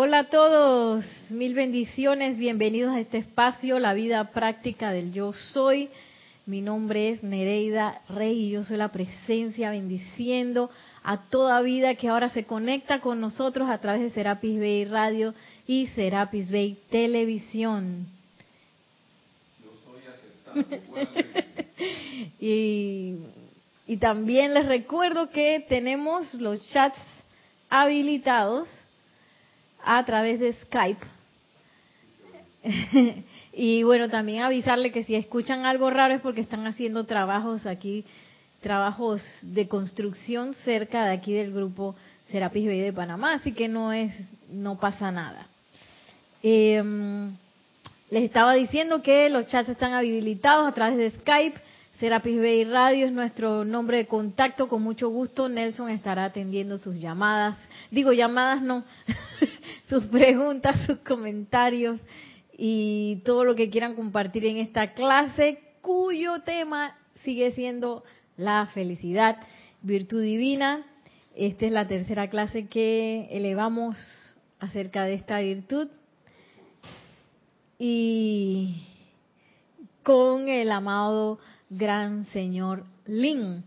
Hola a todos, mil bendiciones, bienvenidos a este espacio, la vida práctica del yo soy. Mi nombre es Nereida Rey y yo soy la presencia bendiciendo a toda vida que ahora se conecta con nosotros a través de Serapis Bay Radio y Serapis Bay Televisión. Yo y, y también les recuerdo que tenemos los chats habilitados a través de Skype. y bueno, también avisarle que si escuchan algo raro es porque están haciendo trabajos aquí, trabajos de construcción cerca de aquí del grupo Serapis Bay de Panamá, así que no es, no pasa nada. Em, les estaba diciendo que los chats están habilitados a través de Skype. Serapis Bay Radio es nuestro nombre de contacto. Con mucho gusto, Nelson estará atendiendo sus llamadas. Digo, llamadas no, sus preguntas, sus comentarios y todo lo que quieran compartir en esta clase, cuyo tema sigue siendo la felicidad, virtud divina. Esta es la tercera clase que elevamos acerca de esta virtud. Y con el amado gran señor Lin.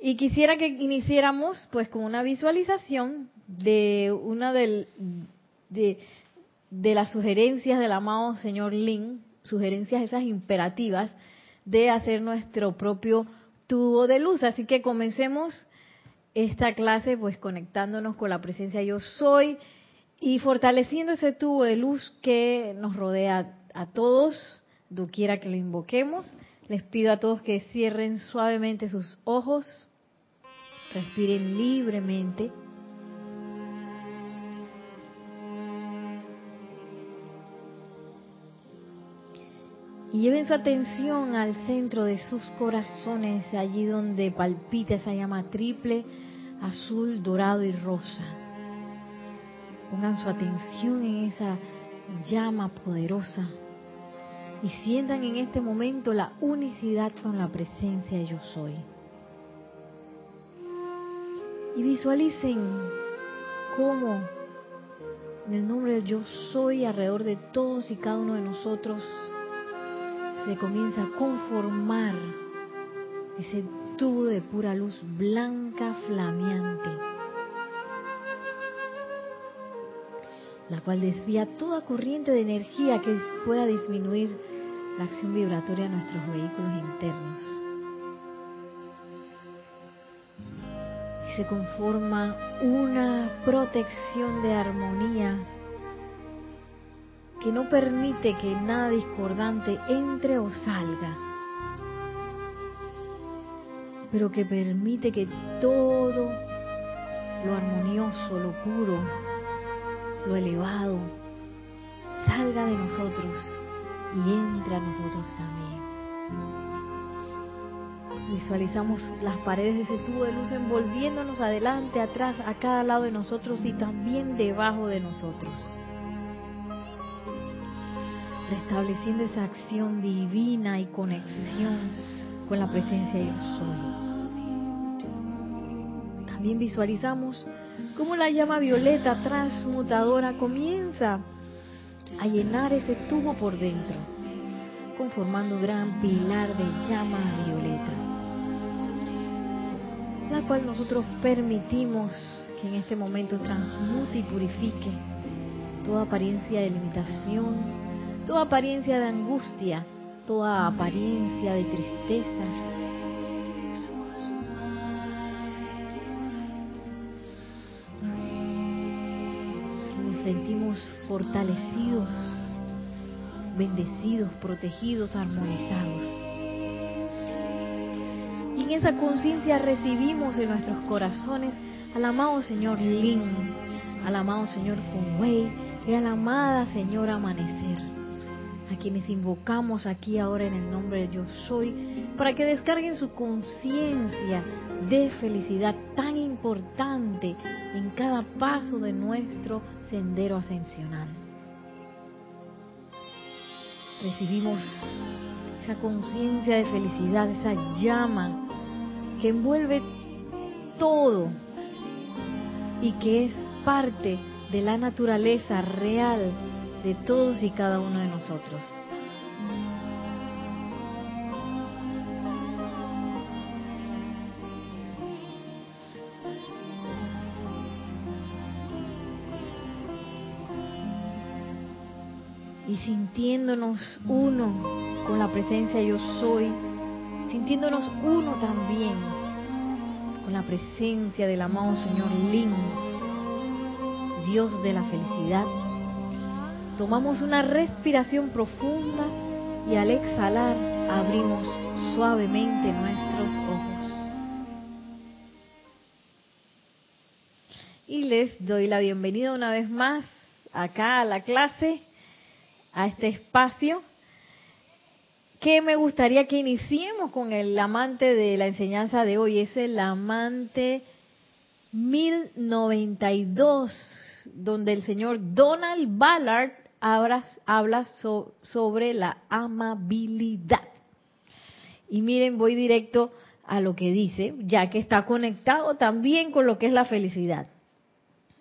Y quisiera que iniciáramos pues con una visualización de una del, de, de las sugerencias del amado señor Lin, sugerencias esas imperativas de hacer nuestro propio tubo de luz. Así que comencemos esta clase pues conectándonos con la presencia yo soy y fortaleciendo ese tubo de luz que nos rodea a todos, doquiera que lo invoquemos les pido a todos que cierren suavemente sus ojos, respiren libremente. Y lleven su atención al centro de sus corazones, allí donde palpita esa llama triple, azul, dorado y rosa. Pongan su atención en esa llama poderosa y sientan en este momento la unicidad con la presencia yo soy. Y visualicen cómo en el nombre de yo soy alrededor de todos y cada uno de nosotros se comienza a conformar ese tubo de pura luz blanca flameante, la cual desvía toda corriente de energía que pueda disminuir la acción vibratoria de nuestros vehículos internos. Y se conforma una protección de armonía que no permite que nada discordante entre o salga, pero que permite que todo lo armonioso, lo puro, lo elevado, salga de nosotros y entre a nosotros también. Visualizamos las paredes de ese tubo de luz envolviéndonos adelante, atrás, a cada lado de nosotros y también debajo de nosotros. Restableciendo esa acción divina y conexión con la presencia de soy. También visualizamos cómo la llama violeta transmutadora comienza a llenar ese tubo por dentro, conformando un gran pilar de llama violeta, la cual nosotros permitimos que en este momento transmute y purifique toda apariencia de limitación, toda apariencia de angustia, toda apariencia de tristeza, sentimos fortalecidos, bendecidos, protegidos, armonizados. Y en esa conciencia recibimos en nuestros corazones al amado Señor Lin, al amado Señor Wei y a la amada Señora Amanecer, a quienes invocamos aquí ahora en el nombre de Yo Soy, para que descarguen su conciencia de felicidad tan importante en cada paso de nuestro sendero ascensional. Recibimos esa conciencia de felicidad, esa llama que envuelve todo y que es parte de la naturaleza real de todos y cada uno de nosotros. y sintiéndonos uno con la presencia yo soy, sintiéndonos uno también con la presencia del amado Señor Lin, Dios de la felicidad. Tomamos una respiración profunda y al exhalar abrimos suavemente nuestros ojos. Y les doy la bienvenida una vez más acá a la clase a este espacio que me gustaría que iniciemos con el amante de la enseñanza de hoy. Es el amante 1092, donde el señor Donald Ballard habla, habla sobre la amabilidad. Y miren, voy directo a lo que dice, ya que está conectado también con lo que es la felicidad.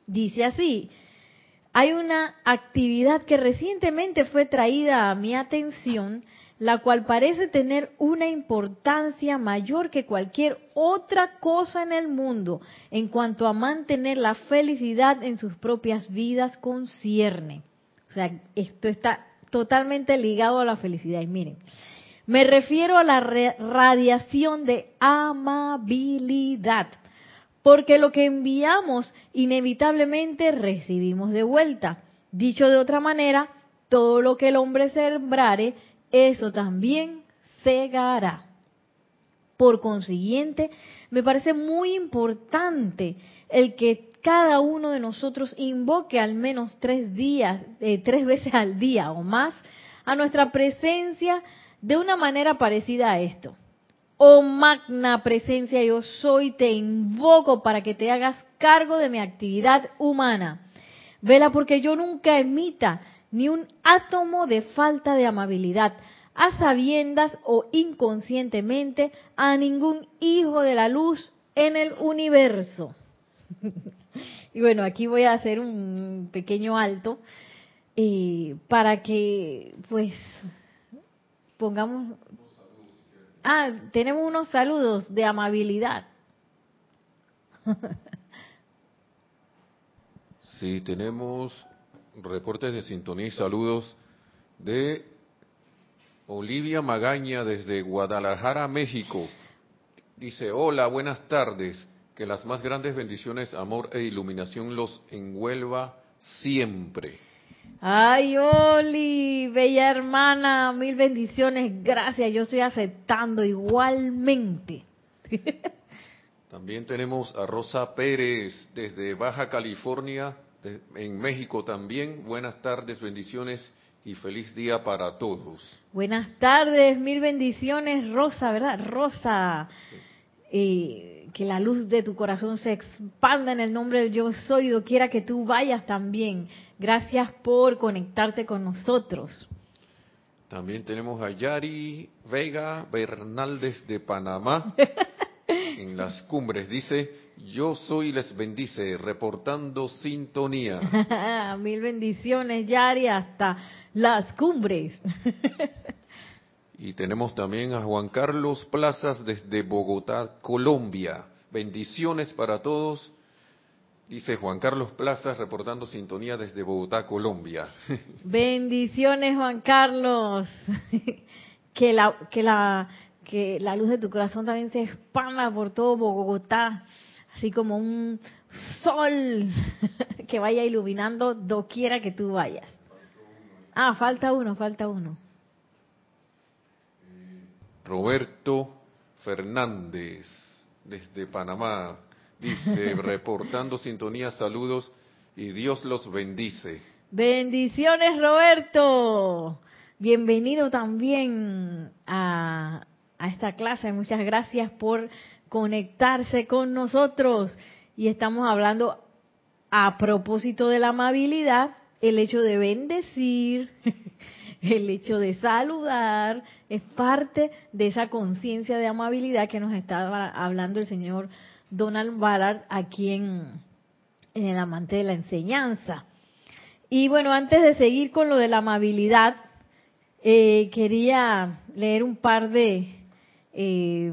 Dice así, hay una actividad que recientemente fue traída a mi atención, la cual parece tener una importancia mayor que cualquier otra cosa en el mundo en cuanto a mantener la felicidad en sus propias vidas concierne. O sea, esto está totalmente ligado a la felicidad. Y miren, me refiero a la radiación de amabilidad porque lo que enviamos inevitablemente recibimos de vuelta. Dicho de otra manera, todo lo que el hombre sembrare, eso también segará. Por consiguiente, me parece muy importante el que cada uno de nosotros invoque al menos tres días, eh, tres veces al día o más a nuestra presencia de una manera parecida a esto. Oh magna presencia yo soy, te invoco para que te hagas cargo de mi actividad humana. Vela porque yo nunca emita ni un átomo de falta de amabilidad, a sabiendas o inconscientemente, a ningún hijo de la luz en el universo. y bueno, aquí voy a hacer un pequeño alto eh, para que pues pongamos Ah, tenemos unos saludos de amabilidad. Sí, tenemos reportes de sintonía y saludos de Olivia Magaña desde Guadalajara, México. Dice, hola, buenas tardes. Que las más grandes bendiciones, amor e iluminación los envuelva siempre. Ay, Oli, bella hermana, mil bendiciones, gracias, yo estoy aceptando igualmente. También tenemos a Rosa Pérez desde Baja California, en México también. Buenas tardes, bendiciones y feliz día para todos. Buenas tardes, mil bendiciones, Rosa, ¿verdad? Rosa. Eh, que la luz de tu corazón se expanda en el nombre de yo soy, quiera que tú vayas también. Gracias por conectarte con nosotros. También tenemos a Yari Vega Bernaldez de Panamá en las cumbres. Dice, yo soy les bendice, reportando sintonía. Mil bendiciones, Yari, hasta las cumbres. y tenemos también a Juan Carlos Plazas desde Bogotá, Colombia. Bendiciones para todos Dice Juan Carlos Plazas reportando sintonía desde Bogotá, Colombia. Bendiciones, Juan Carlos. que la que la que la luz de tu corazón también se expanda por todo Bogotá, así como un sol que vaya iluminando doquiera que tú vayas. Ah, falta uno, falta uno. Roberto Fernández desde Panamá Dice, reportando sintonía, saludos y Dios los bendice. Bendiciones, Roberto. Bienvenido también a, a esta clase. Muchas gracias por conectarse con nosotros. Y estamos hablando a propósito de la amabilidad, el hecho de bendecir, el hecho de saludar, es parte de esa conciencia de amabilidad que nos estaba hablando el Señor Donald Ballard aquí en, en el amante de la enseñanza. Y bueno, antes de seguir con lo de la amabilidad, eh, quería leer un par de eh,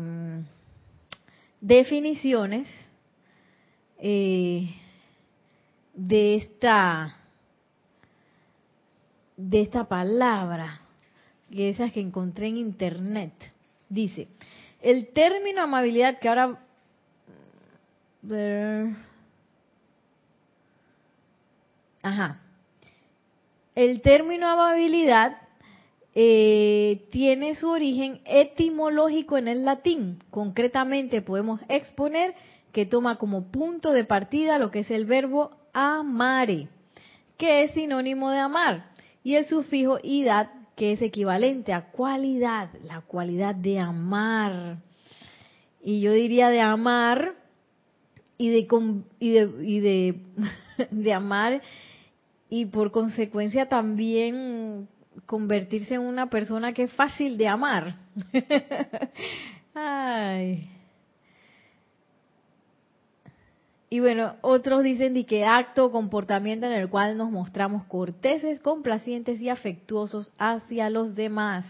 definiciones eh, de esta de esta palabra, que esas que encontré en internet. Dice, el término amabilidad que ahora Ajá. El término amabilidad eh, tiene su origen etimológico en el latín. Concretamente podemos exponer que toma como punto de partida lo que es el verbo amare, que es sinónimo de amar, y el sufijo idad, que es equivalente a cualidad, la cualidad de amar. Y yo diría de amar y de, y de, y de, amar y por consecuencia también convertirse en una persona que es fácil de amar. Ay. Y bueno, otros dicen de que acto o comportamiento en el cual nos mostramos corteses, complacientes y afectuosos hacia los demás.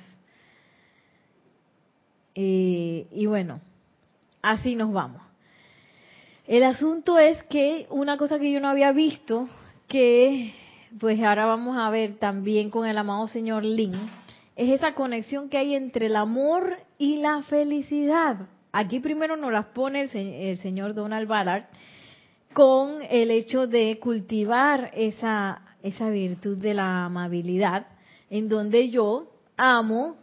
Eh, y bueno, así nos vamos. El asunto es que una cosa que yo no había visto, que pues ahora vamos a ver también con el amado señor Lin, es esa conexión que hay entre el amor y la felicidad. Aquí primero nos las pone el, señor Donald Ballard con el hecho de cultivar esa, esa virtud de la amabilidad, en donde yo amo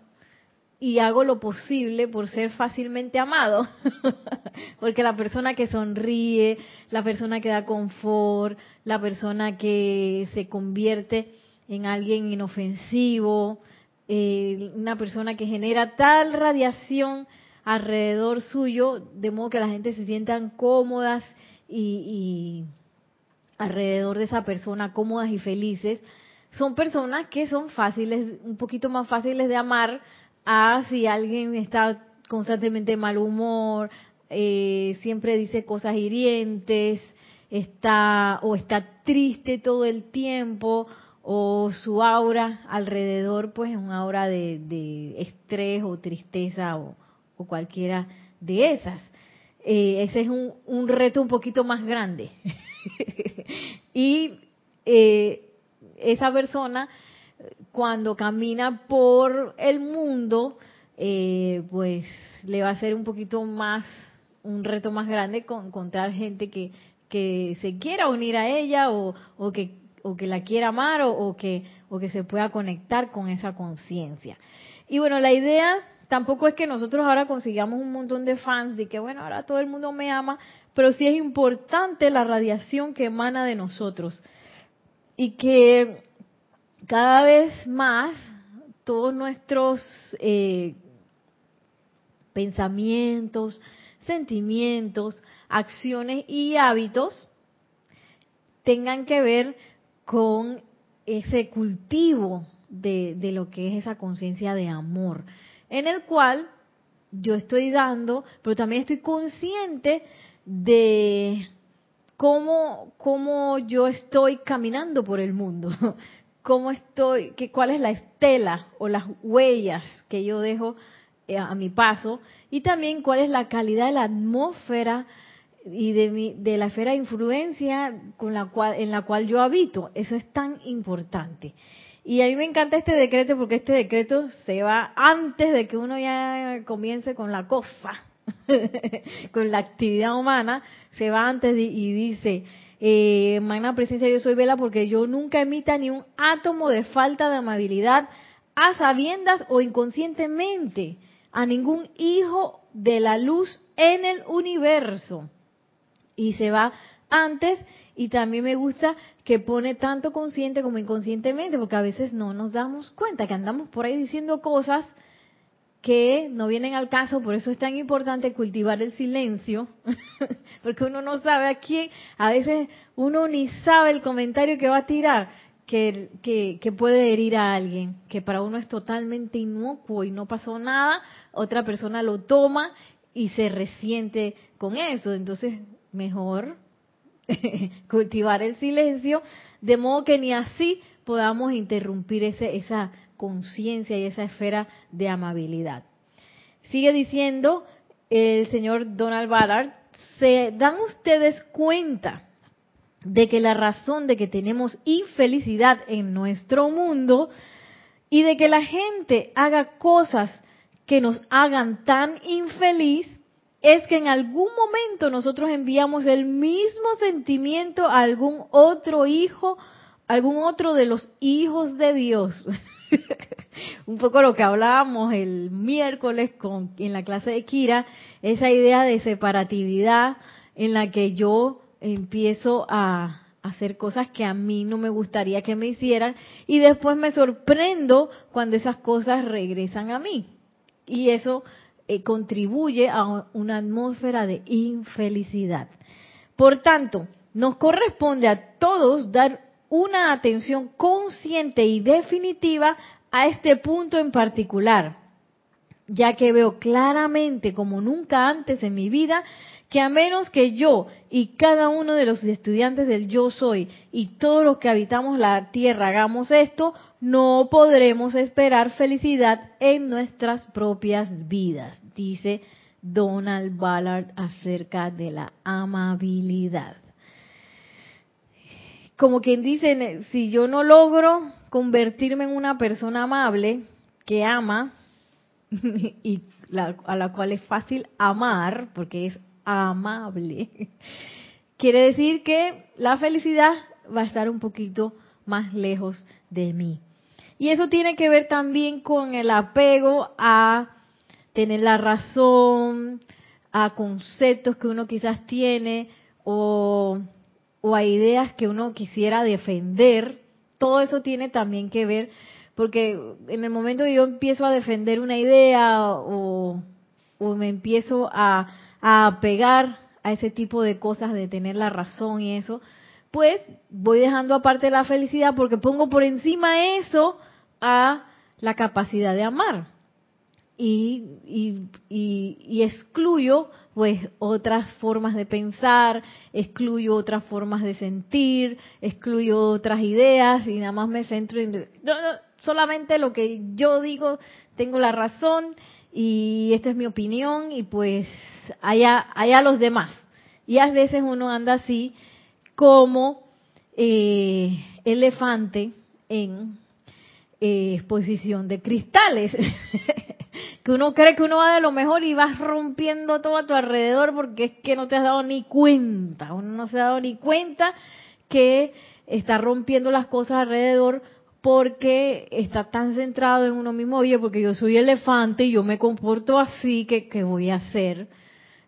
y hago lo posible por ser fácilmente amado. Porque la persona que sonríe, la persona que da confort, la persona que se convierte en alguien inofensivo, eh, una persona que genera tal radiación alrededor suyo, de modo que la gente se sientan cómodas y, y alrededor de esa persona, cómodas y felices, son personas que son fáciles, un poquito más fáciles de amar a si alguien está constantemente de mal humor, eh, siempre dice cosas hirientes, está o está triste todo el tiempo o su aura alrededor pues es un aura de, estrés o tristeza o, cualquiera de esas. Eh, ese es un, un, reto un poquito más grande. y eh, esa persona cuando camina por el mundo, eh, pues le va a ser un poquito más, un reto más grande con, encontrar gente que, que se quiera unir a ella o, o que o que la quiera amar o, o, que o que se pueda conectar con esa conciencia. Y bueno, la idea tampoco es que nosotros ahora consigamos un montón de fans de que bueno, ahora todo el mundo me ama, pero sí es importante la radiación que emana de nosotros. Y que cada vez más todos nuestros eh, pensamientos, sentimientos, acciones y hábitos tengan que ver con ese cultivo de, de lo que es esa conciencia de amor, en el cual yo estoy dando, pero también estoy consciente de cómo, cómo yo estoy caminando por el mundo, cómo estoy, que, cuál es la estela o las huellas que yo dejo eh, a mi paso y también cuál es la calidad de la atmósfera y de, mi, de la esfera de influencia con la cual, en la cual yo habito. Eso es tan importante. Y a mí me encanta este decreto porque este decreto se va antes de que uno ya comience con la cosa, con la actividad humana, se va antes y dice, eh, magna presencia yo soy vela porque yo nunca emita ni un átomo de falta de amabilidad a sabiendas o inconscientemente a ningún hijo de la luz en el universo. Y se va antes y también me gusta que pone tanto consciente como inconscientemente, porque a veces no nos damos cuenta que andamos por ahí diciendo cosas que no vienen al caso, por eso es tan importante cultivar el silencio, porque uno no sabe a quién, a veces uno ni sabe el comentario que va a tirar, que, que, puede herir a alguien, que para uno es totalmente inocuo y no pasó nada, otra persona lo toma y se resiente con eso, entonces mejor cultivar el silencio, de modo que ni así podamos interrumpir ese, esa conciencia y esa esfera de amabilidad. Sigue diciendo el señor Donald Ballard, ¿se dan ustedes cuenta de que la razón de que tenemos infelicidad en nuestro mundo y de que la gente haga cosas que nos hagan tan infeliz es que en algún momento nosotros enviamos el mismo sentimiento a algún otro hijo, algún otro de los hijos de Dios. Un poco lo que hablábamos el miércoles con, en la clase de Kira, esa idea de separatividad en la que yo empiezo a hacer cosas que a mí no me gustaría que me hicieran y después me sorprendo cuando esas cosas regresan a mí. Y eso eh, contribuye a una atmósfera de infelicidad. Por tanto, nos corresponde a todos dar una atención consciente y definitiva a este punto en particular, ya que veo claramente como nunca antes en mi vida que a menos que yo y cada uno de los estudiantes del yo soy y todos los que habitamos la tierra hagamos esto, no podremos esperar felicidad en nuestras propias vidas, dice Donald Ballard acerca de la amabilidad. Como quien dice, si yo no logro convertirme en una persona amable que ama y a la cual es fácil amar, porque es amable. Quiere decir que la felicidad va a estar un poquito más lejos de mí. Y eso tiene que ver también con el apego a tener la razón, a conceptos que uno quizás tiene o, a ideas que uno quisiera defender. Todo eso tiene también que ver porque en el momento que yo empiezo a defender una idea o, o me empiezo a a pegar a ese tipo de cosas de tener la razón y eso, pues voy dejando aparte la felicidad porque pongo por encima eso a la capacidad de amar. Y, y, y, excluyo pues otras formas de pensar, excluyo otras formas de sentir, excluyo otras ideas y nada más me centro en solamente lo que yo digo, tengo la razón y esta es mi opinión y pues allá, allá los demás. Y a veces uno anda así como eh, elefante en eh, exposición de cristales. que uno cree que uno va de lo mejor y vas rompiendo todo a tu alrededor porque es que no te has dado ni cuenta. Uno no se ha dado ni cuenta que está rompiendo las cosas alrededor porque está tan centrado en uno mismo, oye, porque yo soy elefante y yo me comporto así, que, que voy a hacer?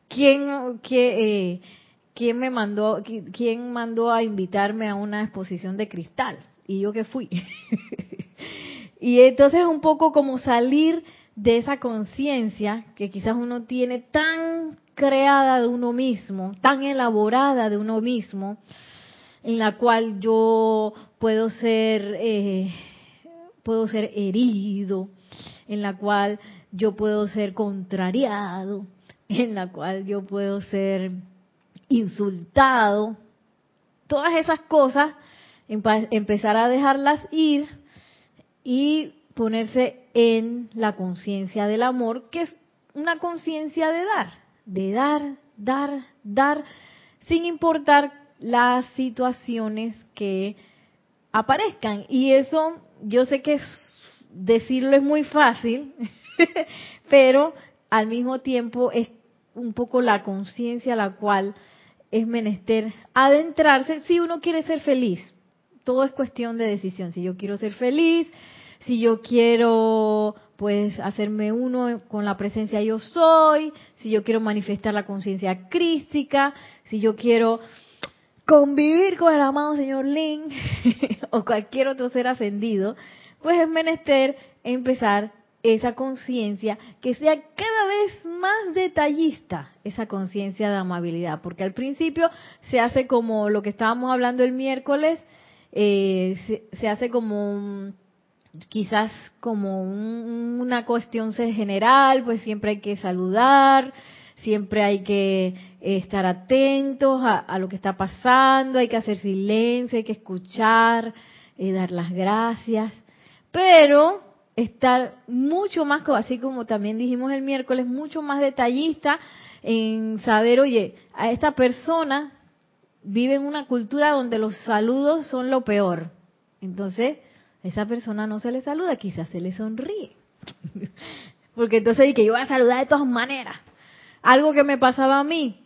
¿Quién, eh, quién me mandó, quién mandó a invitarme a una exposición de cristal? Y yo que fui. y entonces un poco como salir de esa conciencia que quizás uno tiene tan creada de uno mismo, tan elaborada de uno mismo, en la cual yo puedo ser, eh, puedo ser herido, en la cual yo puedo ser contrariado, en la cual yo puedo ser insultado. Todas esas cosas, empezar a dejarlas ir y ponerse en la conciencia del amor, que es una conciencia de dar, de dar, dar, dar, sin importar las situaciones que aparezcan. Y eso yo sé que decirlo es muy fácil, pero al mismo tiempo es un poco la conciencia la cual es menester adentrarse si uno quiere ser feliz. Todo es cuestión de decisión. Si yo quiero ser feliz, si yo quiero pues hacerme uno con la presencia yo soy, si yo quiero manifestar la conciencia crística, si yo quiero convivir con el amado señor Lin o cualquier otro ser ascendido, pues es menester empezar esa conciencia que sea cada vez más detallista, esa conciencia de amabilidad, porque al principio se hace como lo que estábamos hablando el miércoles, eh, se, hace como quizás como una cuestión general, pues siempre hay que saludar, siempre hay que estar atentos a, lo que está pasando, hay que hacer silencio, hay que escuchar, eh, dar las gracias, pero estar mucho más, así como también dijimos el miércoles, mucho más detallista en saber, oye, a esta persona vive en una cultura donde los saludos son lo peor. Entonces, a esa persona no se le saluda, quizás se le sonríe. Porque entonces que yo voy a saludar de todas maneras. Algo que me pasaba a mí,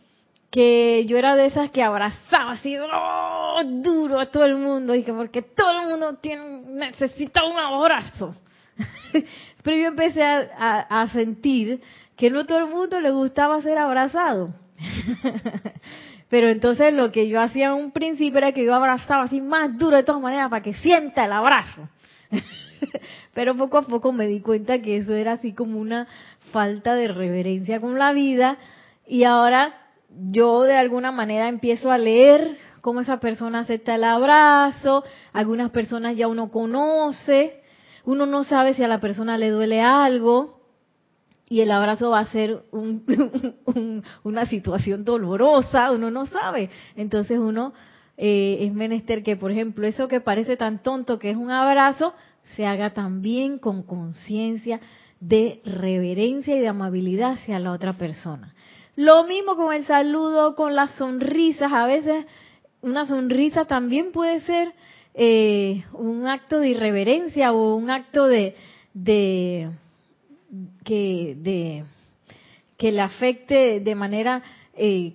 que yo era de esas que abrazaba así ¡oh! duro a todo el mundo y que porque todo el mundo tiene, necesita un abrazo. Pero yo empecé a sentir que no todo el mundo le gustaba ser abrazado. Pero entonces lo que yo hacía en un principio era que yo abrazaba así más duro de todas maneras para que sienta el abrazo. Pero poco a poco me di cuenta que eso era así como una falta de reverencia con la vida y ahora yo de alguna manera empiezo a leer cómo esa persona acepta el abrazo, algunas personas ya uno conoce, uno no sabe si a la persona le duele algo, y el abrazo va a ser una situación dolorosa, uno no sabe. Entonces uno eh, es menester que, por ejemplo, eso que parece tan tonto que es un abrazo, se haga también con conciencia de reverencia y de amabilidad hacia la otra persona. Lo mismo con el saludo, con las sonrisas. A veces una sonrisa también puede ser eh, un acto de irreverencia o un acto de que, de, que le afecte de manera eh,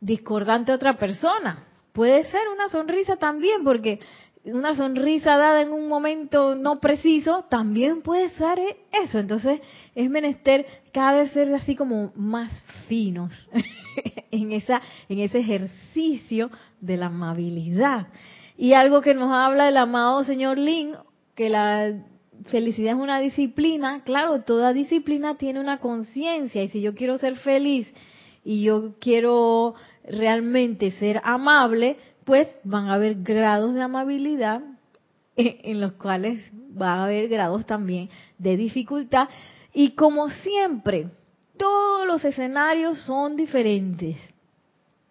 discordante a otra persona. Puede ser una sonrisa también, porque una sonrisa dada en un momento no preciso también puede ser eso. Entonces es menester cada vez ser así como más finos en, esa, en ese ejercicio de la amabilidad. Y algo que nos habla el amado señor Lin, que la felicidad es una disciplina, claro, toda disciplina tiene una conciencia y si yo quiero ser feliz y yo quiero realmente ser amable, pues van a haber grados de amabilidad en los cuales va a haber grados también de dificultad. Y como siempre, todos los escenarios son diferentes,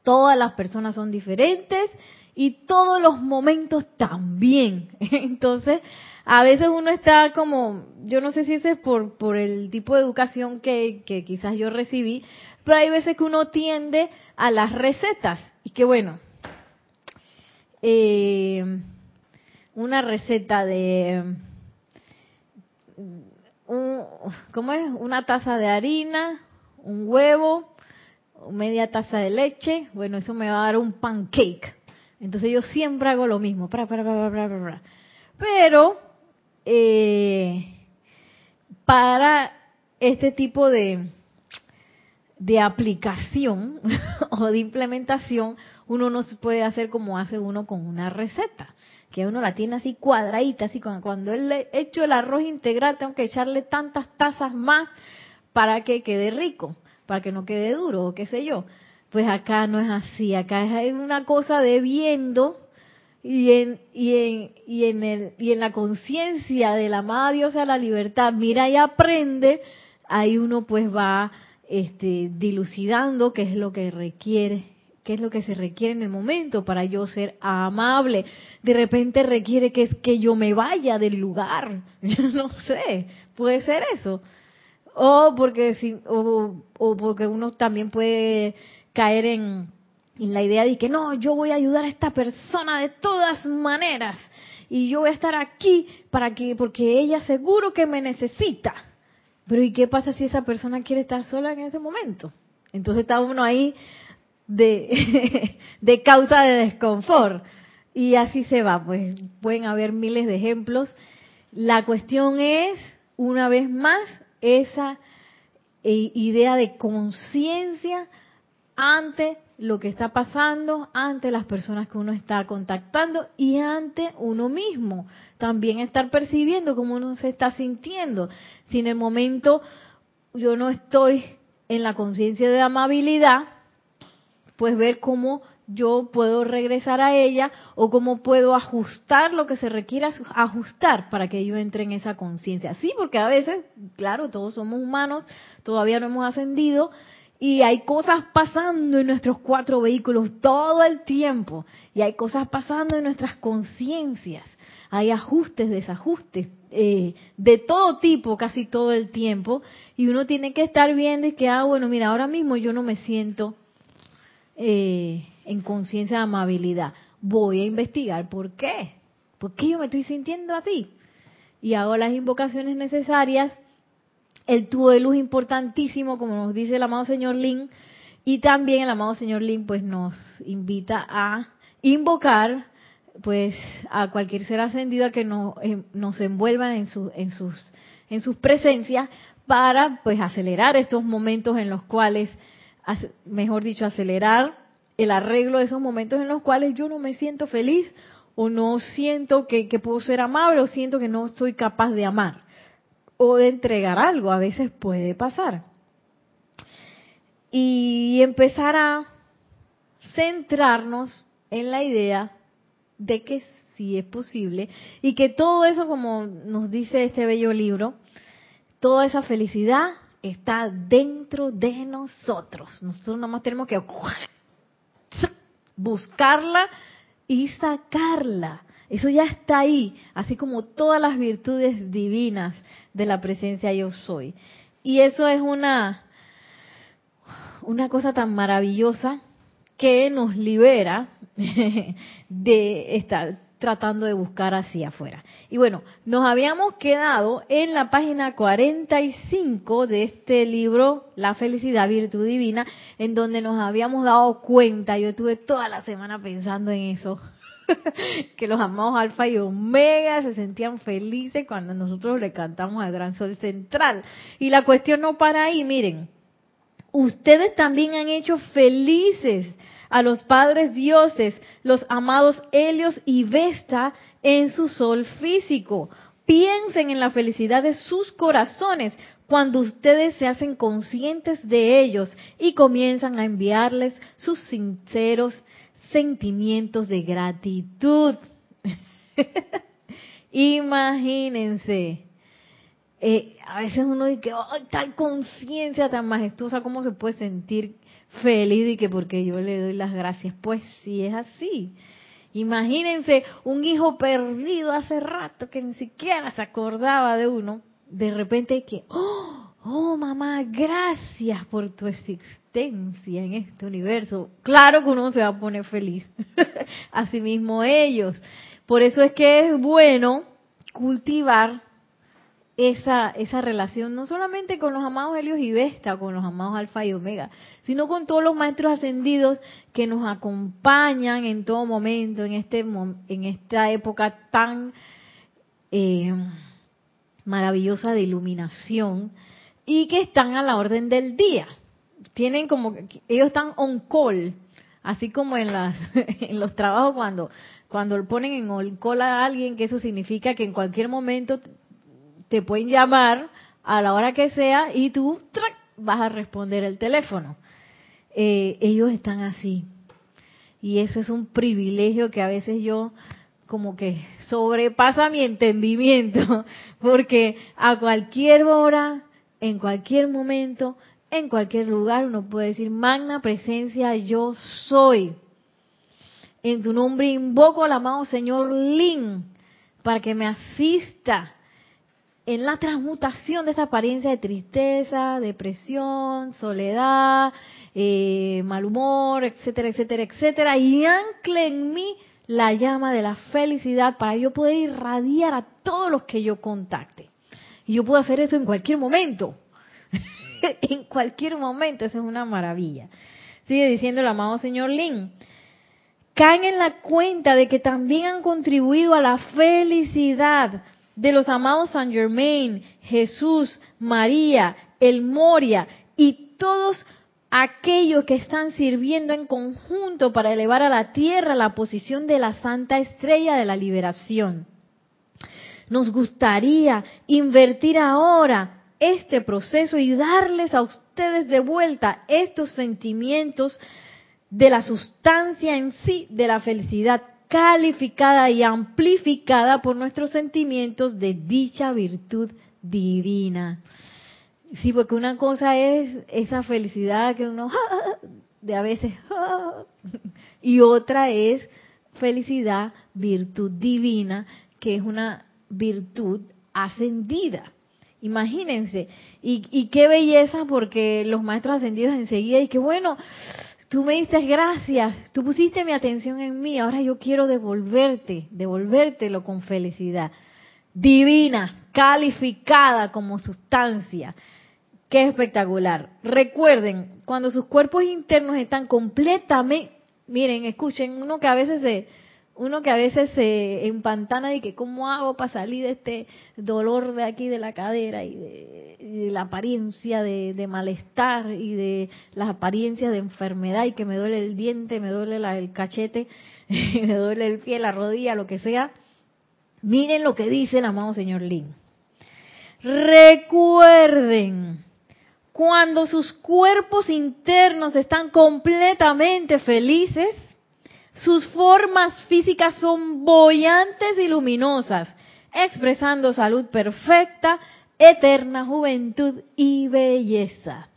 todas las personas son diferentes y todos los momentos también. Entonces, a veces uno está como, yo no sé si ese es por, por el tipo de educación que, que quizás yo recibí, pero hay veces que uno tiende a las recetas. Y que bueno, eh, una receta de, un, ¿cómo es? Una taza de harina, un huevo, media taza de leche, bueno, eso me va a dar un pancake. Entonces yo siempre hago lo mismo, para, para, para. Pero eh, para este tipo de, de aplicación o de implementación, uno no se puede hacer como hace uno con una receta, que uno la tiene así cuadradita, así cuando, él he hecho el arroz integral tengo que echarle tantas tazas más para que quede rico, para que no quede duro o qué sé yo. Pues acá no es así, acá es una cosa de viendo y en, y en, y en, el, y en la conciencia de la amada Dios a la libertad, mira y aprende, ahí uno pues va este, dilucidando qué es lo que requiere, qué es lo que se requiere en el momento para yo ser amable. De repente requiere que, que yo me vaya del lugar, yo no sé, puede ser eso. O porque, si, o, o porque uno también puede caer en la idea de que no, yo voy a ayudar a esta persona de todas maneras y yo voy a estar aquí para que porque ella seguro que me necesita. Pero ¿y qué pasa si esa persona quiere estar sola en ese momento? Entonces está uno ahí de, de causa de desconfort. Y así se va, pues pueden haber miles de ejemplos. La cuestión es, una vez más, esa eh, idea de conciencia ante lo que está pasando ante las personas que uno está contactando y ante uno mismo. También estar percibiendo cómo uno se está sintiendo. Si en el momento yo no estoy en la conciencia de amabilidad, pues ver cómo yo puedo regresar a ella o cómo puedo ajustar lo que se requiera ajustar para que yo entre en esa conciencia. Sí, porque a veces, claro, todos somos humanos, todavía no hemos ascendido y hay cosas pasando en nuestros cuatro vehículos todo el tiempo y hay cosas pasando en nuestras conciencias. Hay ajustes, desajustes, eh, de todo tipo casi todo el tiempo y uno tiene que estar viendo y que, ah, bueno, mira, ahora mismo yo no me siento eh, en conciencia de amabilidad. Voy a investigar por qué. ¿Por qué yo me estoy sintiendo así? Y hago las invocaciones necesarias el tubo de luz importantísimo, como nos dice el amado señor Lin, y también el amado señor Lin pues nos invita a invocar pues a cualquier ser ascendido a que nos, eh, nos envuelva en, su, en, sus, en sus presencias para pues acelerar estos momentos en los cuales, mejor dicho, acelerar el arreglo de esos momentos en los cuales yo no me siento feliz o no siento que, que puedo ser amable o siento que no soy capaz de amar o de entregar algo, a veces puede pasar. Y empezar a centrarnos en la idea de que sí es posible y que todo eso, como nos dice este bello libro, toda esa felicidad está dentro de nosotros. Nosotros nada más tenemos que buscarla y sacarla. Eso ya está ahí, así como todas las virtudes divinas de la presencia yo soy. Y eso es una, una cosa tan maravillosa que nos libera de estar tratando de buscar hacia afuera. Y bueno, nos habíamos quedado en la página 45 de este libro, La felicidad, virtud divina, en donde nos habíamos dado cuenta, yo estuve toda la semana pensando en eso, que los amados alfa y omega se sentían felices cuando nosotros le cantamos al gran sol central. Y la cuestión no para ahí, miren, ustedes también han hecho felices a los padres dioses, los amados Helios y Vesta en su sol físico. Piensen en la felicidad de sus corazones cuando ustedes se hacen conscientes de ellos y comienzan a enviarles sus sinceros sentimientos de gratitud. Imagínense. Eh, a veces uno dice, ¡ay, tal conciencia tan majestuosa! ¿Cómo se puede sentir feliz y que porque yo le doy las gracias? Pues sí es así. Imagínense un hijo perdido hace rato que ni siquiera se acordaba de uno. De repente que, ¡oh! Oh, mamá, gracias por tu existencia en este universo. Claro que uno se va a poner feliz. Asimismo ellos. Por eso es que es bueno cultivar esa, esa relación, no solamente con los amados Helios y Vesta, con los amados Alfa y Omega, sino con todos los maestros ascendidos que nos acompañan en todo momento, en, este, en esta época tan eh, maravillosa de iluminación y que están a la orden del día. Tienen como, ellos están on call, así como en, las, en los trabajos cuando, cuando ponen en on call a alguien, que eso significa que en cualquier momento te pueden llamar a la hora que sea y tú vas a responder el teléfono. Eh, ellos están así. Y eso es un privilegio que a veces yo como que sobrepasa mi entendimiento, porque a cualquier hora en cualquier momento, en cualquier lugar, uno puede decir, magna presencia, yo soy. En tu nombre invoco al amado Señor Lin para que me asista en la transmutación de esa apariencia de tristeza, depresión, soledad, eh, mal humor, etcétera, etcétera, etcétera, y ancle en mí la llama de la felicidad para yo poder irradiar a todos los que yo contacte. Y yo puedo hacer eso en cualquier momento. en cualquier momento, eso es una maravilla. Sigue diciendo el amado señor Lin. Caen en la cuenta de que también han contribuido a la felicidad de los amados San Germain, Jesús, María, el Moria y todos aquellos que están sirviendo en conjunto para elevar a la tierra la posición de la santa estrella de la liberación. Nos gustaría invertir ahora este proceso y darles a ustedes de vuelta estos sentimientos de la sustancia en sí de la felicidad calificada y amplificada por nuestros sentimientos de dicha virtud divina. Sí, porque una cosa es esa felicidad que uno de a veces y otra es felicidad, virtud divina, que es una virtud ascendida. Imagínense, y, y qué belleza porque los maestros ascendidos enseguida, y qué bueno, tú me diste gracias, tú pusiste mi atención en mí, ahora yo quiero devolverte, devolvértelo con felicidad. Divina, calificada como sustancia. Qué espectacular. Recuerden, cuando sus cuerpos internos están completamente, miren, escuchen, uno que a veces se, uno que a veces se empantana y que cómo hago para salir de este dolor de aquí de la cadera y de, la apariencia de, malestar y de las apariencias de enfermedad y que me duele el diente, me duele el cachete, me duele el pie, la rodilla, lo que sea. Miren lo que dice el amado señor Lin. Recuerden, cuando sus cuerpos internos están completamente felices, sus formas físicas son bollantes y luminosas, expresando salud perfecta, eterna juventud y belleza.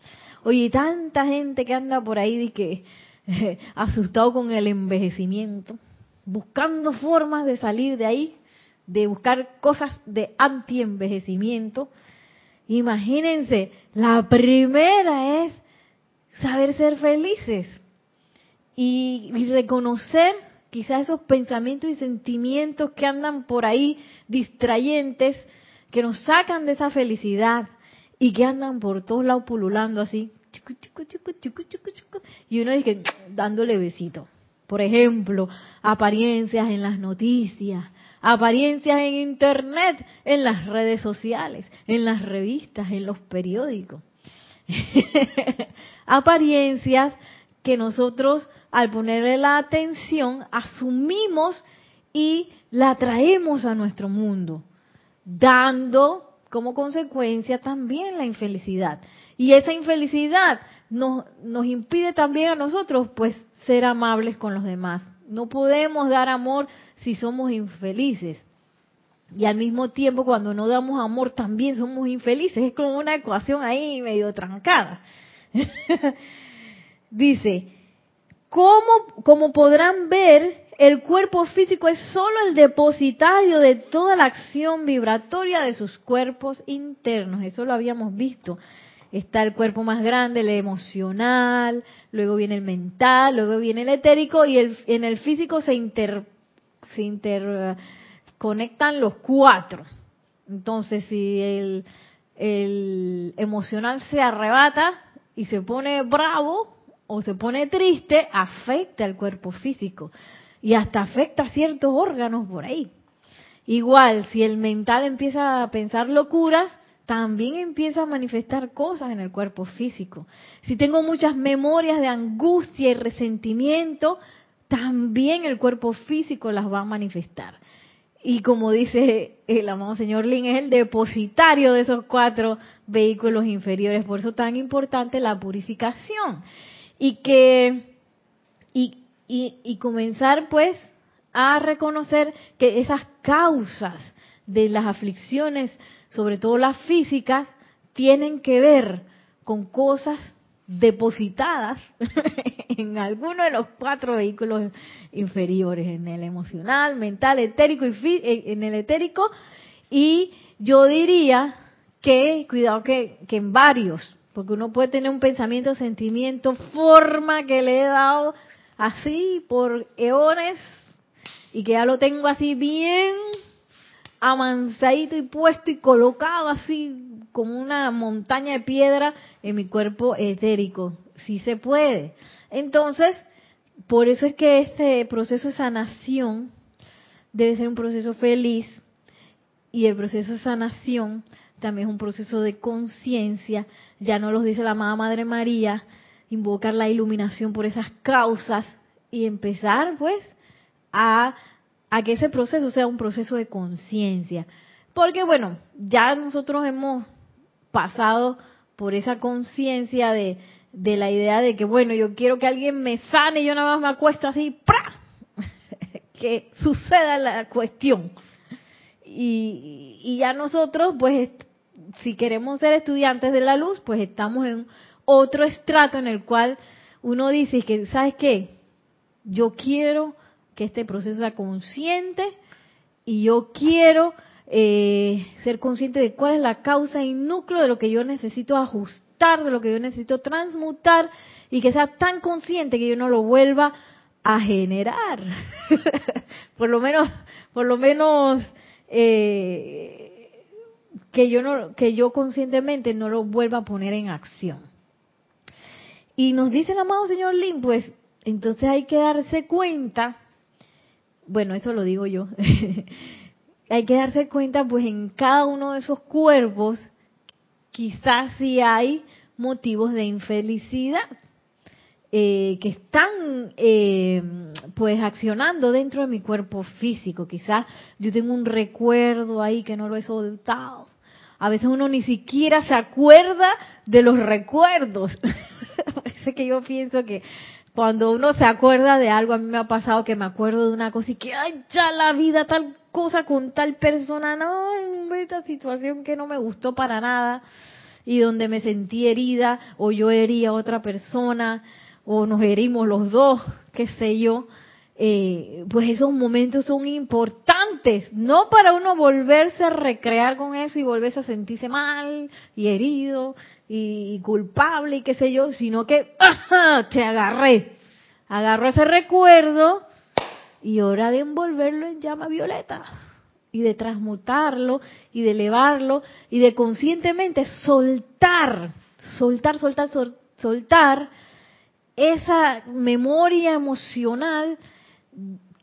Oye, tanta gente que anda por ahí de que asustado con el envejecimiento, buscando formas de salir de ahí, de buscar cosas de anti-envejecimiento. Imagínense, la primera es saber ser felices y, reconocer quizás esos pensamientos y sentimientos que andan por ahí distrayentes, que nos sacan de esa felicidad y que andan por todos lados pululando así. Y uno dice, dándole besito. Por ejemplo, apariencias en las noticias, apariencias en internet, en las redes sociales, en las revistas, en los periódicos. apariencias que nosotros al ponerle la atención asumimos y la traemos a nuestro mundo, dando como consecuencia también la infelicidad. Y esa infelicidad nos, nos impide también a nosotros pues ser amables con los demás. No podemos dar amor si somos infelices. Y al mismo tiempo, cuando no damos amor, también somos infelices. Es como una ecuación ahí medio trancada. Dice, ¿cómo, como podrán ver, el cuerpo físico es solo el depositario de toda la acción vibratoria de sus cuerpos internos. Eso lo habíamos visto. Está el cuerpo más grande, el emocional, luego viene el mental, luego viene el etérico y el, en el físico se, inter, se interconectan los cuatro. Entonces, si el, el emocional se arrebata y se pone bravo, o se pone triste, afecta al cuerpo físico y hasta afecta a ciertos órganos por ahí. Igual, si el mental empieza a pensar locuras, también empieza a manifestar cosas en el cuerpo físico. Si tengo muchas memorias de angustia y resentimiento, también el cuerpo físico las va a manifestar. Y como dice el amado señor Lin, es el depositario de esos cuatro vehículos inferiores. Por eso tan importante la purificación y que y, y, comenzar pues a reconocer que esas causas de las aflicciones, sobre todo las físicas, tienen que ver con cosas depositadas en alguno de los cuatro vehículos inferiores, en el emocional, mental, etérico y eh, en el etérico. Y yo diría que cuidado que, que en varios, porque uno puede tener un pensamiento, sentimiento, forma que le he dado así por eones y que ya lo tengo así bien amansadito y puesto y colocado así como una montaña de piedra en mi cuerpo etérico. Sí se puede. Entonces, por eso es que este proceso de sanación debe ser un proceso feliz y el proceso de sanación también es un proceso de conciencia, ya no los dice la amada Madre María, invocar la iluminación por esas causas y empezar pues a, a que ese proceso sea un proceso de conciencia. Porque bueno, ya nosotros hemos pasado por esa conciencia de, de la idea de que bueno, yo quiero que alguien me sane y yo nada más me acuesto así, ¡pra! que suceda la cuestión. Y, y ya nosotros pues si queremos ser estudiantes de la luz, pues estamos en otro estrato en el cual uno dice que, ¿sabes qué? Yo quiero que este proceso sea consciente y yo quiero eh, ser consciente de cuál es la causa y núcleo de lo que yo necesito ajustar, de lo que yo necesito transmutar y que sea tan consciente que yo no lo vuelva a generar. por lo menos, por lo menos eh, que yo no, que yo conscientemente no lo vuelva a poner en acción. Y nos dice el amado señor Lin, pues entonces hay que darse cuenta, bueno, eso lo digo yo, hay que darse cuenta pues en cada uno de esos cuerpos quizás si hay motivos de infelicidad eh, que están eh, pues accionando dentro de mi cuerpo físico. Quizás yo tengo un recuerdo ahí que no lo he soltado. A veces uno ni siquiera se acuerda de los recuerdos. Parece que yo pienso que cuando uno se acuerda de algo, a mí me ha pasado que me acuerdo de una cosa y que, ay, ya la vida, tal cosa con tal persona, no, esta situación que no me gustó para nada y donde me sentí herida o yo hería a otra persona o nos herimos los dos, qué sé yo, eh, pues esos momentos son importantes, no para uno volverse a recrear con eso y volverse a sentirse mal y herido y, culpable y qué sé yo, sino que te agarré, agarro ese recuerdo y hora de envolverlo en llama violeta y de transmutarlo y de elevarlo y de conscientemente soltar, soltar, soltar, soltar esa memoria emocional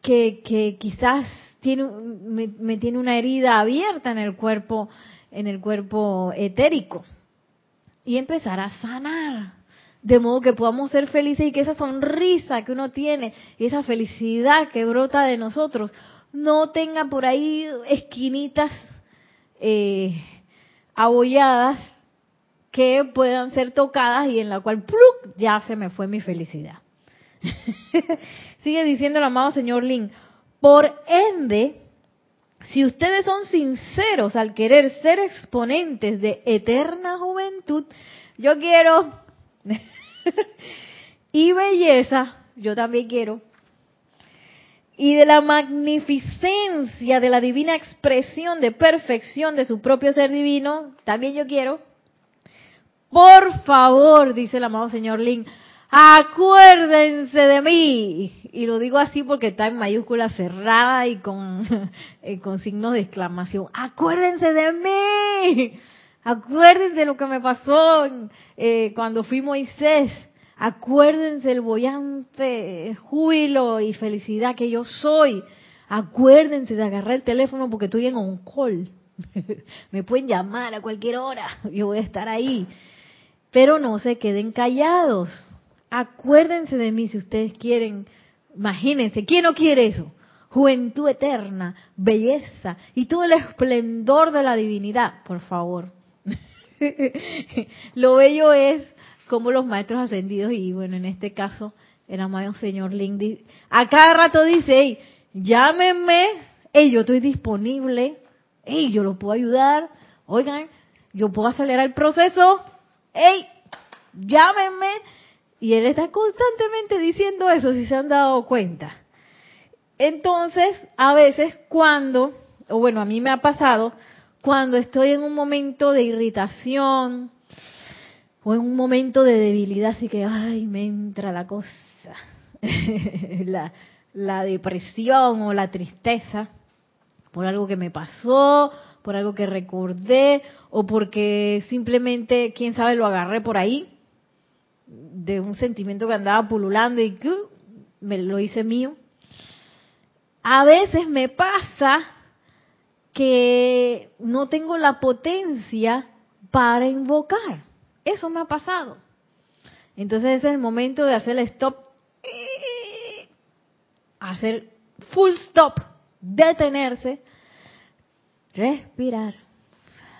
que, que quizás tiene, me, tiene una herida abierta en el cuerpo, en el cuerpo etérico. Y empezar a sanar. De modo que podamos ser felices y que esa sonrisa que uno tiene y esa felicidad que brota de nosotros no tenga por ahí esquinitas eh, abolladas que puedan ser tocadas y en la cual ya se me fue mi felicidad. Sigue diciendo el amado señor Lin, por ende, si ustedes son sinceros al querer ser exponentes de eterna juventud, yo quiero y belleza, yo también quiero, y de la magnificencia de la divina expresión de perfección de su propio ser divino, también yo quiero. Por favor, dice el amado señor Lin, acuérdense de mí. Y lo digo así porque está en mayúscula cerrada y con, eh, con signos de exclamación. Acuérdense de mí. Acuérdense de lo que me pasó eh, cuando fui Moisés. Acuérdense el bollante júbilo y felicidad que yo soy. Acuérdense de agarrar el teléfono porque estoy en un call. me pueden llamar a cualquier hora. Yo voy a estar ahí. Pero no se queden callados Acuérdense de mí si ustedes quieren. Imagínense, ¿quién no quiere eso? Juventud eterna, belleza y todo el esplendor de la divinidad, por favor. Lo bello es como los maestros ascendidos, y bueno, en este caso, el amado señor Lindy, a cada rato dice, hey, llámenme, hey, yo estoy disponible, hey, yo lo puedo ayudar, oigan, yo puedo acelerar el proceso, hey, llámenme, y él está constantemente diciendo eso, si se han dado cuenta. Entonces, a veces cuando, o bueno, a mí me ha pasado, cuando estoy en un momento de irritación o en un momento de debilidad, así que, ay, me entra la cosa, la, la depresión o la tristeza por algo que me pasó, por algo que recordé o porque simplemente, quién sabe, lo agarré por ahí de un sentimiento que andaba pululando y que me lo hice mío. A veces me pasa que no tengo la potencia para invocar. Eso me ha pasado. Entonces es el momento de hacer el stop, hacer full stop, detenerse, respirar,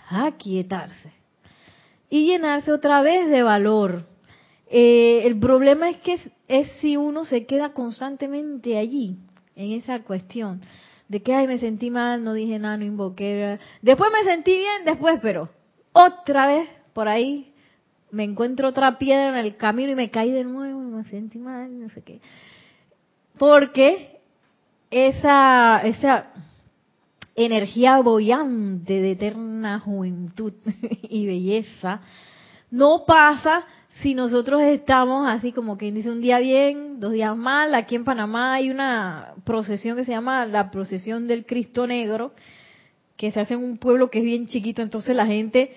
aquietarse y llenarse otra vez de valor eh, el problema es que es, si uno se queda constantemente allí, en esa cuestión, de que, ay, me sentí mal, no dije nada, no invoqué. Después me sentí bien, después, pero otra vez por ahí me encuentro otra piedra en el camino y me caí de nuevo y me sentí mal, no sé qué. Porque esa, esa energía bollante de eterna juventud y belleza no pasa si nosotros estamos así como que dice un día bien, dos días mal. Aquí en Panamá hay una procesión que se llama la procesión del Cristo Negro, que se hace en un pueblo que es bien chiquito, entonces la gente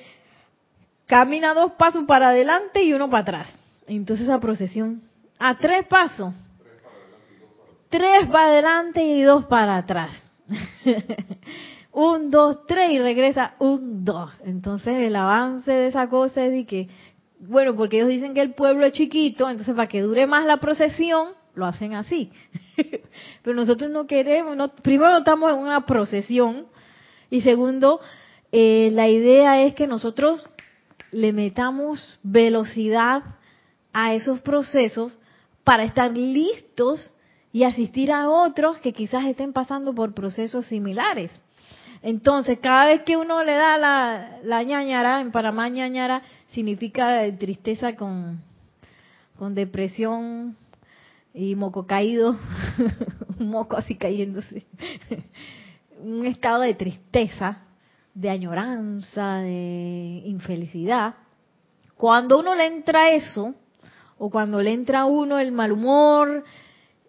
camina dos pasos para adelante y uno para atrás. Entonces esa procesión, a tres pasos, tres para adelante y dos para atrás. un, dos, tres y regresa un, dos. Entonces el avance de esa cosa es de que, bueno, porque ellos dicen que el pueblo es chiquito, entonces para que dure más la procesión, lo hacen así. Pero nosotros no queremos, no, primero no estamos en una procesión y segundo, eh, la idea es que nosotros le metamos velocidad a esos procesos para estar listos y asistir a otros que quizás estén pasando por procesos similares. Entonces, cada vez que uno le da la, la ñañara, en Panamá ñañara significa tristeza con, con depresión y moco caído, un moco así cayéndose, un estado de tristeza, de añoranza, de infelicidad. Cuando uno le entra eso, o cuando le entra a uno el mal humor,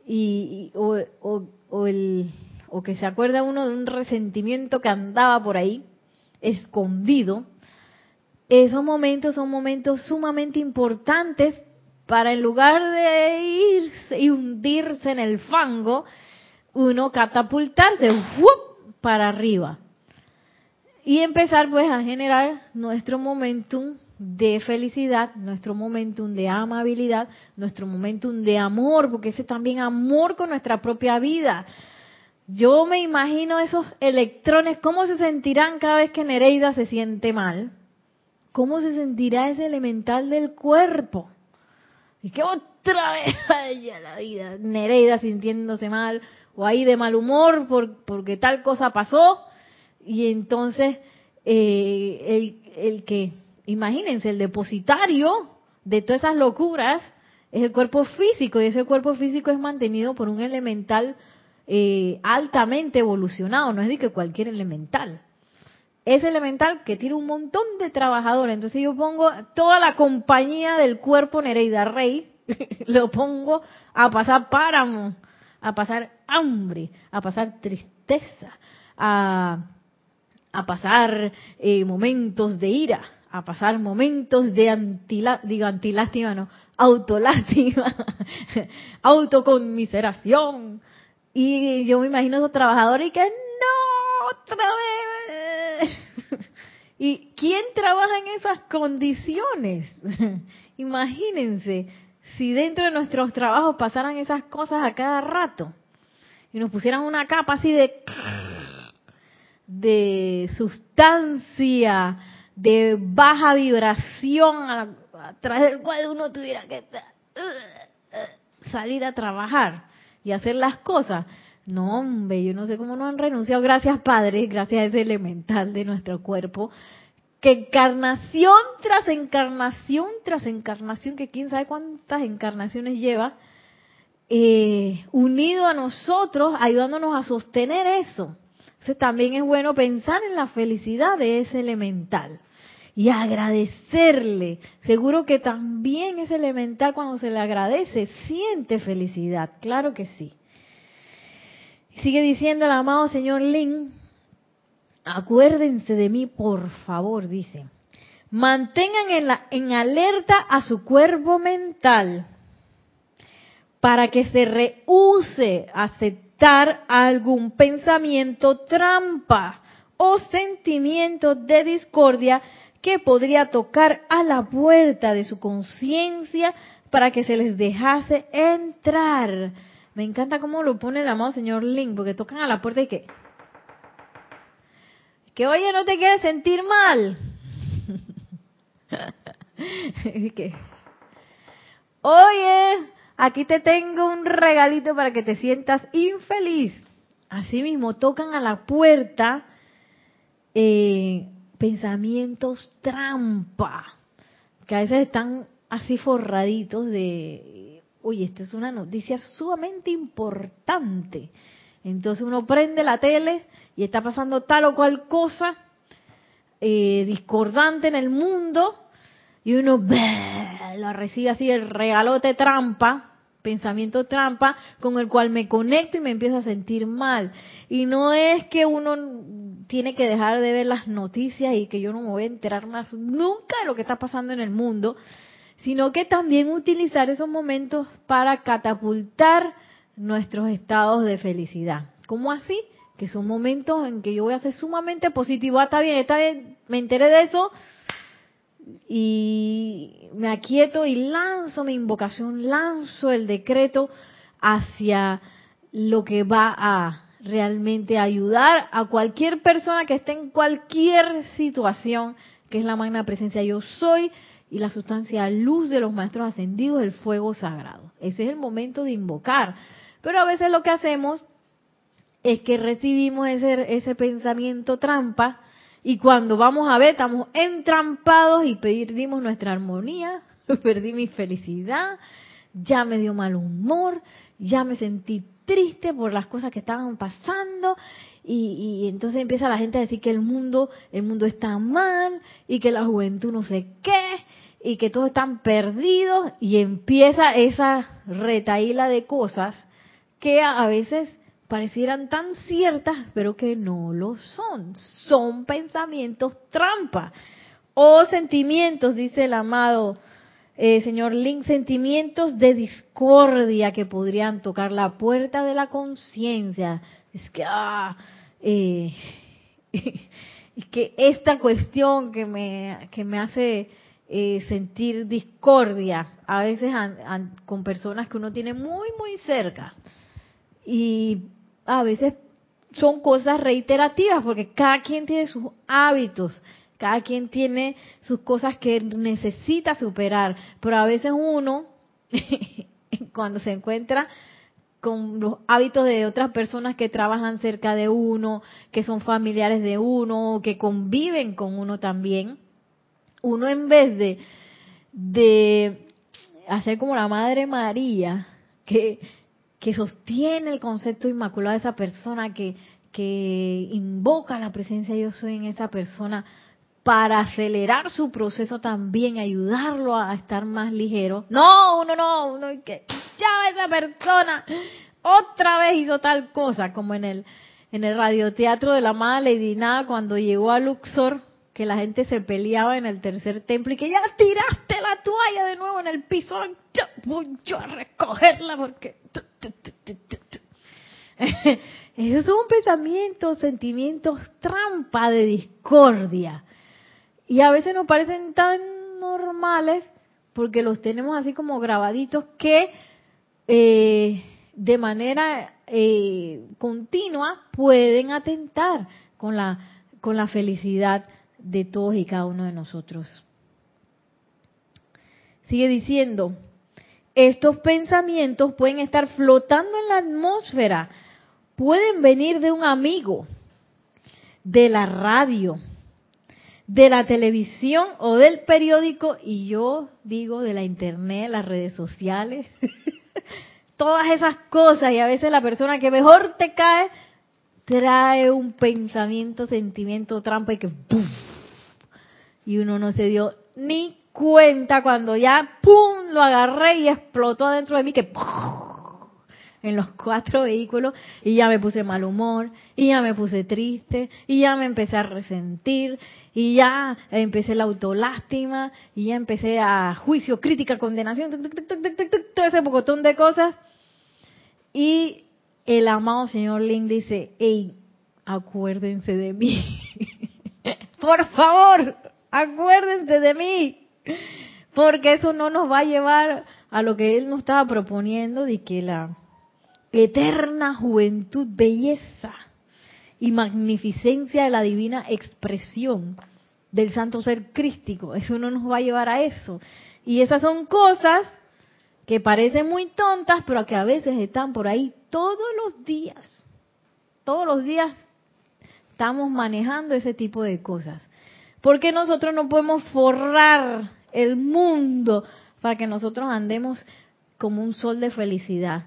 y, o, o, el, o que se acuerda uno de un resentimiento que andaba por ahí, escondido, esos momentos son momentos sumamente importantes para en lugar de irse y hundirse en el fango, uno catapultarse para arriba y empezar pues a generar nuestro momentum de felicidad, nuestro momentum de amabilidad, nuestro momentum de amor, porque ese también amor con nuestra propia vida. Yo me imagino esos electrones, cómo se sentirán cada vez que Nereida se siente mal. ¿Cómo se sentirá ese elemental del cuerpo? Y que otra vez vaya la vida, Nereida sintiéndose mal, o ahí de mal humor por, porque tal cosa pasó, y entonces eh, el, el que Imagínense, el depositario de todas esas locuras es el cuerpo físico y ese cuerpo físico es mantenido por un elemental eh, altamente evolucionado, no es de que cualquier elemental. Es elemental que tiene un montón de trabajadores. Entonces yo pongo toda la compañía del cuerpo Nereida Rey, lo pongo a pasar páramo, a pasar hambre, a pasar tristeza, a, a pasar eh, momentos de ira, a pasar momentos de antila, digo antilástima, no, autolástima, autoconmiseración. Y yo me imagino a esos trabajadores y que no, otra vez. ¿Y quién trabaja en esas condiciones? Imagínense si dentro de nuestros trabajos pasaran esas cosas a cada rato y nos pusieran una capa así de de sustancia de baja vibración a, través del cual uno tuviera que salir a trabajar y hacer las cosas. No, hombre, yo no sé cómo no han renunciado. Gracias, Padre, gracias a ese elemental de nuestro cuerpo. Que encarnación tras encarnación tras encarnación, que quién sabe cuántas encarnaciones lleva, eh, unido a nosotros, ayudándonos a sostener eso. Entonces también es bueno pensar en la felicidad de ese elemental y agradecerle. Seguro que también es elemental cuando se le agradece, siente felicidad, claro que sí. Sigue diciendo el amado señor Lin, acuérdense de mí, por favor, dice. Mantengan en, la, en alerta a su cuerpo mental para que se rehúse a aceptar algún pensamiento trampa o sentimiento de discordia que podría tocar a la puerta de su conciencia para que se les dejase entrar. Me encanta cómo lo pone el amado señor Link, porque tocan a la puerta y que, que oye, no te quieres sentir mal. que, oye, aquí te tengo un regalito para que te sientas infeliz. Así mismo, tocan a la puerta eh, pensamientos trampa, que a veces están así forraditos de, oye, esta es una noticia sumamente importante. Entonces uno prende la tele y está pasando tal o cual cosa eh, discordante en el mundo y uno lo recibe así el regalote trampa, pensamiento trampa, con el cual me conecto y me empiezo a sentir mal. Y no es que uno tiene que dejar de ver las noticias y que yo no me voy a enterar más nunca de lo que está pasando en el mundo, sino que también utilizar esos momentos para catapultar nuestros estados de felicidad. ¿Cómo así? Que son momentos en que yo voy a ser sumamente positivo. Ah, está bien, está bien, me enteré de eso y me aquieto y lanzo mi invocación, lanzo el decreto hacia lo que va a realmente ayudar a cualquier persona que esté en cualquier situación, que es la magna presencia yo soy y la sustancia luz de los maestros ascendidos, el fuego sagrado. Ese es el momento de invocar. Pero a veces lo que hacemos es que recibimos ese, ese pensamiento trampa y cuando vamos a ver estamos entrampados y perdimos nuestra armonía, perdí mi felicidad, ya me dio mal humor, ya me sentí triste por las cosas que estaban pasando y, y, entonces empieza la gente a decir que el mundo el mundo está mal y que la juventud no sé qué y que todos están perdidos y empieza esa retaíla de cosas que a veces parecieran tan ciertas, pero que no lo son. Son pensamientos trampa o sentimientos, dice el amado eh, señor Link, sentimientos de discordia que podrían tocar la puerta de la conciencia. Es que, ah, eh, que esta cuestión que me, que me hace eh, sentir discordia, a veces con personas que uno tiene muy, muy cerca. Y a veces son cosas reiterativas, porque cada quien tiene sus hábitos, cada quien tiene sus cosas que necesita superar, pero a veces uno, cuando se encuentra con los hábitos de otras personas que trabajan cerca de uno, que son familiares de uno, que conviven con uno también, uno en vez de, de hacer como la Madre María, que, que sostiene el concepto inmaculado de esa persona, que, que invoca la presencia de yo soy en esa persona, para acelerar su proceso también, ayudarlo a estar más ligero. No, uno no, uno que ya esa persona otra vez hizo tal cosa, como en el en el radioteatro de la amada Lady Nada cuando llegó a Luxor, que la gente se peleaba en el tercer templo y que ya tiraste la toalla de nuevo en el piso, yo voy yo a recogerla porque esos son pensamientos, sentimientos trampa de discordia y a veces nos parecen tan normales porque los tenemos así como grabaditos que eh, de manera eh, continua pueden atentar con la, con la felicidad de todos y cada uno de nosotros. Sigue diciendo, estos pensamientos pueden estar flotando en la atmósfera, pueden venir de un amigo, de la radio, de la televisión o del periódico y yo digo de la internet, las redes sociales, todas esas cosas y a veces la persona que mejor te cae trae un pensamiento, sentimiento, trampa y que y uno no se dio ni cuenta cuando ya pum lo agarré y explotó adentro de mí que en los cuatro vehículos y ya me puse mal humor y ya me puse triste y ya me empecé a resentir y ya empecé la autolástima y ya empecé a juicio, crítica, condenación, todo ese pocotón de cosas. Y el amado señor Lin dice, hey, acuérdense de mí. Por favor, acuérdense de mí. Porque eso no nos va a llevar a lo que él nos estaba proponiendo de que la eterna juventud, belleza y magnificencia de la divina expresión del santo ser crístico. Eso no nos va a llevar a eso. Y esas son cosas que parecen muy tontas, pero que a veces están por ahí todos los días. Todos los días estamos manejando ese tipo de cosas. Porque nosotros no podemos forrar el mundo para que nosotros andemos como un sol de felicidad.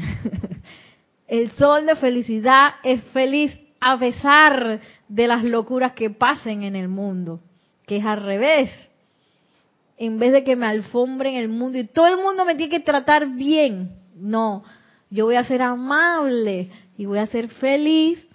el sol de felicidad es feliz a pesar de las locuras que pasen en el mundo, que es al revés. En vez de que me alfombren el mundo y todo el mundo me tiene que tratar bien, no, yo voy a ser amable y voy a ser feliz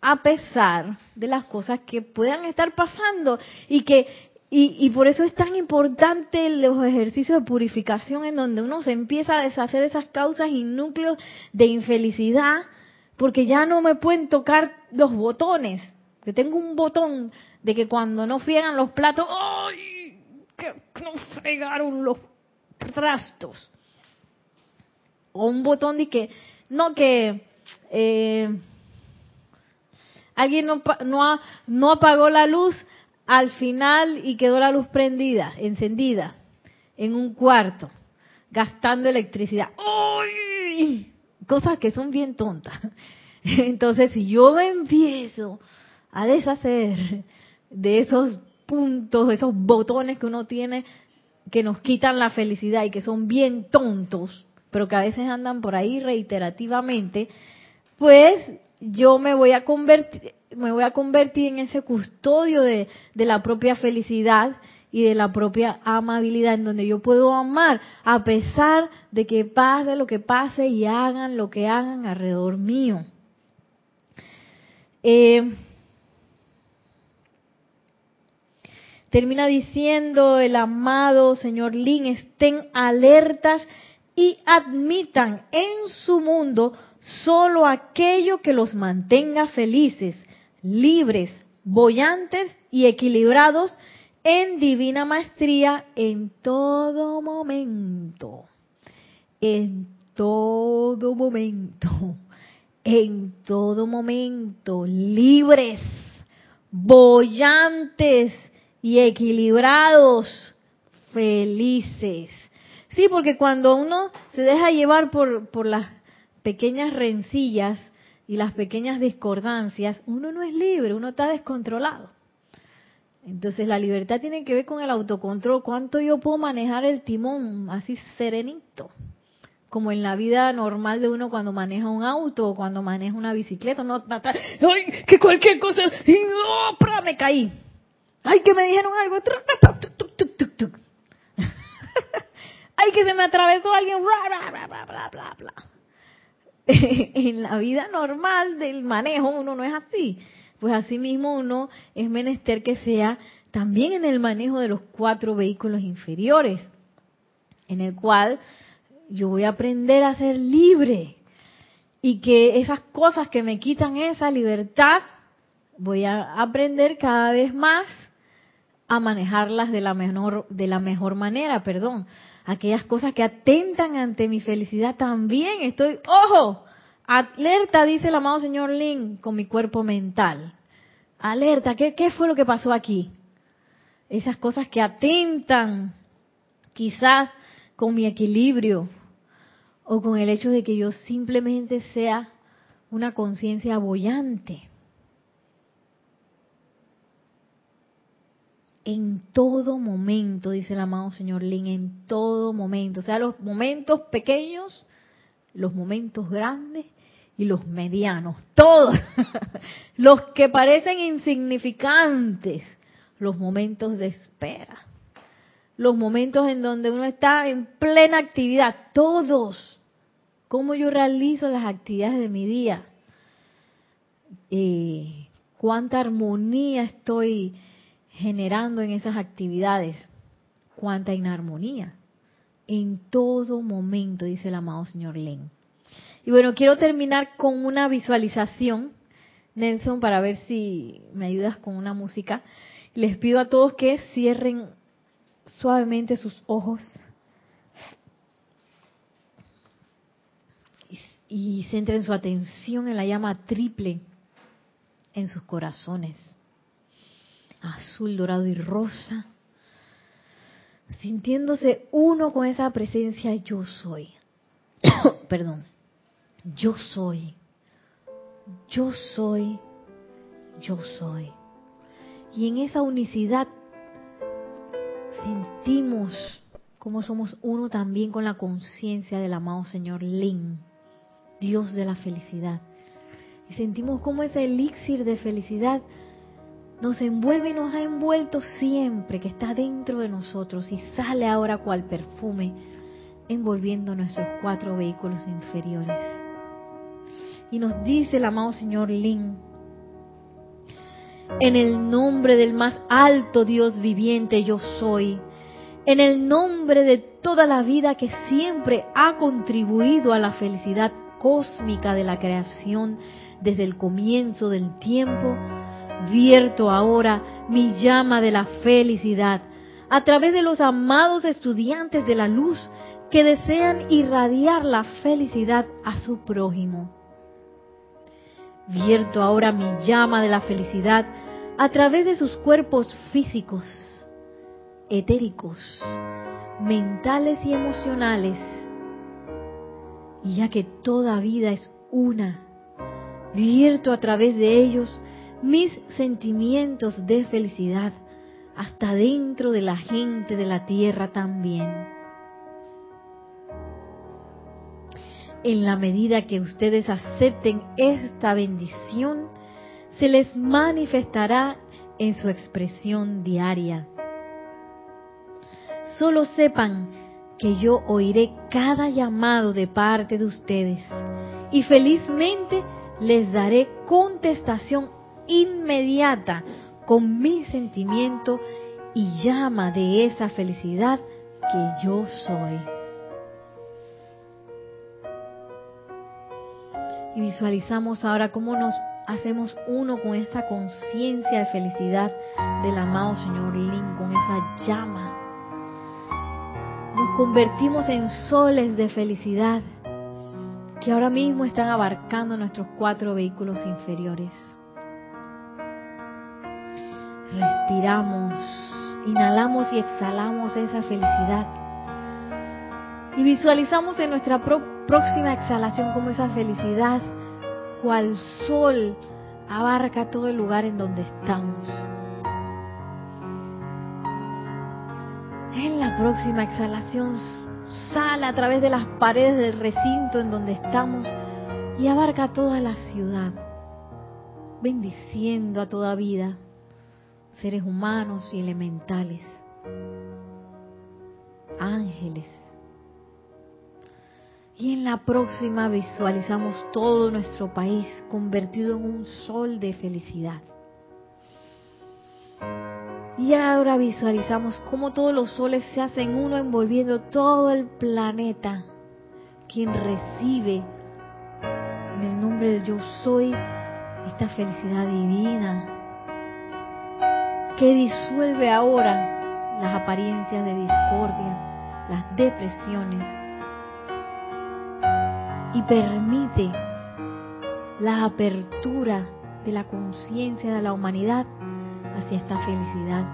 a pesar de las cosas que puedan estar pasando y que y, por eso es tan importante los ejercicios de purificación en donde uno se empieza a deshacer de esas causas y núcleos de infelicidad, porque ya no me pueden tocar los botones. Que tengo un botón de que cuando no friegan los platos, ¡ay! Que no fregaron los trastos. O un botón de que, no que eh, alguien no, no, no apagó la luz, al final y quedó la luz prendida, encendida, en un cuarto, gastando electricidad. ¡Uy! Cosas que son bien tontas. Entonces, si yo me empiezo a deshacer de esos puntos, esos botones que uno tiene que nos quitan la felicidad y que son bien tontos, pero que a veces andan por ahí reiterativamente, pues yo me voy a convertir, me voy a convertir en ese custodio de, la propia felicidad y de la propia amabilidad, en donde yo puedo amar a pesar de que pase lo que pase y hagan lo que hagan alrededor mío. Eh, termina diciendo el amado señor Lin, estén alertas y admitan en su mundo solo aquello que los mantenga felices, libres, bollantes y equilibrados en divina maestría en todo momento. En todo momento. En todo momento. Libres, bollantes y equilibrados. Felices. Sí, porque cuando uno se deja llevar por, por las pequeñas rencillas y las pequeñas discordancias, uno no es libre, uno está descontrolado. Entonces la libertad tiene que ver con el autocontrol, cuánto yo puedo manejar el timón así serenito, como en la vida normal de uno cuando maneja un auto o cuando maneja una bicicleta, no, ay, que cualquier cosa, y, oh, me caí. Ay, que me dijeron algo, ay, que se me atravesó alguien, bla, bla, bla, bla, bla, bla. en la vida normal del manejo uno no es así. Pues así mismo uno es menester que sea también en el manejo de los cuatro vehículos inferiores, en el cual yo voy a aprender a ser libre y que esas cosas que me quitan esa libertad, voy a aprender cada vez más a manejarlas de la mejor, de la mejor manera, perdón aquellas cosas que atentan ante mi felicidad, también estoy, ojo, alerta, dice el amado señor Lin, con mi cuerpo mental. Alerta, ¿qué, qué fue lo que pasó aquí? Esas cosas que atentan quizás con mi equilibrio o con el hecho de que yo simplemente sea una conciencia bollante. En todo momento, dice el amado señor Lin, en todo momento. O sea, los momentos pequeños, los momentos grandes y los medianos. Todos. los que parecen insignificantes. Los momentos de espera. Los momentos en donde uno está en plena actividad. Todos. ¿Cómo yo realizo las actividades de mi día? Eh, ¿Cuánta armonía estoy generando en esas actividades cuánta inarmonía. En todo momento, dice el amado señor Len. Y bueno, quiero terminar con una visualización, Nelson, para ver si me ayudas con una música. Les pido a todos que cierren suavemente sus ojos y centren su atención en la llama triple en sus corazones azul, dorado y rosa, sintiéndose uno con esa presencia yo soy. Perdón, yo soy, yo soy, yo soy. Y en esa unicidad sentimos cómo somos uno también con la conciencia del amado Señor Lin, Dios de la felicidad. Y sentimos cómo ese elixir de felicidad nos envuelve y nos ha envuelto siempre, que está dentro de nosotros y sale ahora cual perfume, envolviendo nuestros cuatro vehículos inferiores. Y nos dice el amado Señor Lin, en el nombre del más alto Dios viviente yo soy, en el nombre de toda la vida que siempre ha contribuido a la felicidad cósmica de la creación desde el comienzo del tiempo, vierto ahora mi llama de la felicidad a través de los amados estudiantes de la luz que desean irradiar la felicidad a su prójimo. Vierto ahora mi llama de la felicidad a través de sus cuerpos físicos, etéricos, mentales y emocionales. Y ya que toda vida es una, vierto a través de ellos mis sentimientos de felicidad hasta dentro de la gente de la tierra también. En la medida que ustedes acepten esta bendición, se les manifestará en su expresión diaria. Solo sepan que yo oiré cada llamado de parte de ustedes y felizmente les daré contestación inmediata con mi sentimiento y llama de esa felicidad que yo soy. Y visualizamos ahora cómo nos hacemos uno con esta conciencia de felicidad del amado Señor Lin, con esa llama. Nos convertimos en soles de felicidad que ahora mismo están abarcando nuestros cuatro vehículos inferiores. Respiramos, inhalamos y exhalamos esa felicidad. Y visualizamos en nuestra próxima exhalación como esa felicidad, cual sol, abarca todo el lugar en donde estamos. En la próxima exhalación sale a través de las paredes del recinto en donde estamos y abarca toda la ciudad, bendiciendo a toda vida seres humanos y elementales, ángeles. Y en la próxima visualizamos todo nuestro país convertido en un sol de felicidad. Y ahora visualizamos cómo todos los soles se hacen uno envolviendo todo el planeta, quien recibe en el nombre de yo soy esta felicidad divina que disuelve ahora las apariencias de discordia, las depresiones y permite la apertura de la conciencia de la humanidad hacia esta felicidad.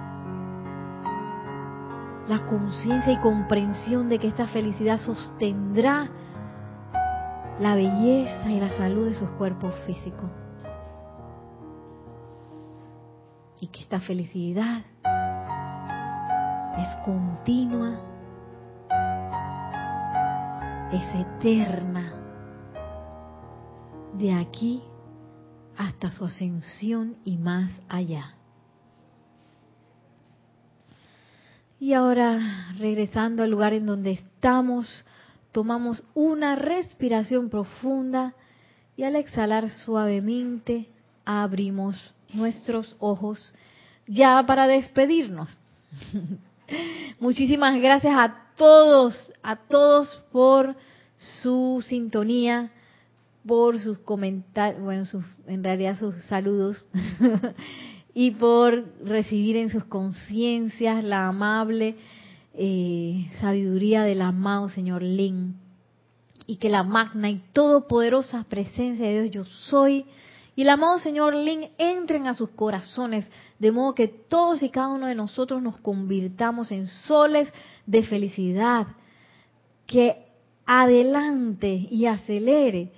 La conciencia y comprensión de que esta felicidad sostendrá la belleza y la salud de sus cuerpos físicos. Y que esta felicidad es continua, es eterna, de aquí hasta su ascensión y más allá. Y ahora, regresando al lugar en donde estamos, tomamos una respiración profunda y al exhalar suavemente abrimos nuestros ojos ya para despedirnos. Muchísimas gracias a todos, a todos por su sintonía, por sus comentarios, bueno, sus, en realidad sus saludos, y por recibir en sus conciencias la amable eh, sabiduría del amado Señor Lin. Y que la magna y todopoderosa presencia de Dios yo soy y el amado Señor Lin entren a sus corazones, de modo que todos y cada uno de nosotros nos convirtamos en soles de felicidad, que adelante y acelere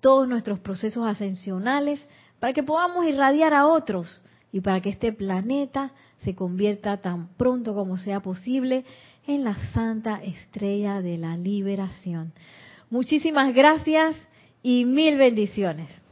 todos nuestros procesos ascensionales para que podamos irradiar a otros y para que este planeta se convierta tan pronto como sea posible en la santa estrella de la liberación. Muchísimas gracias y mil bendiciones.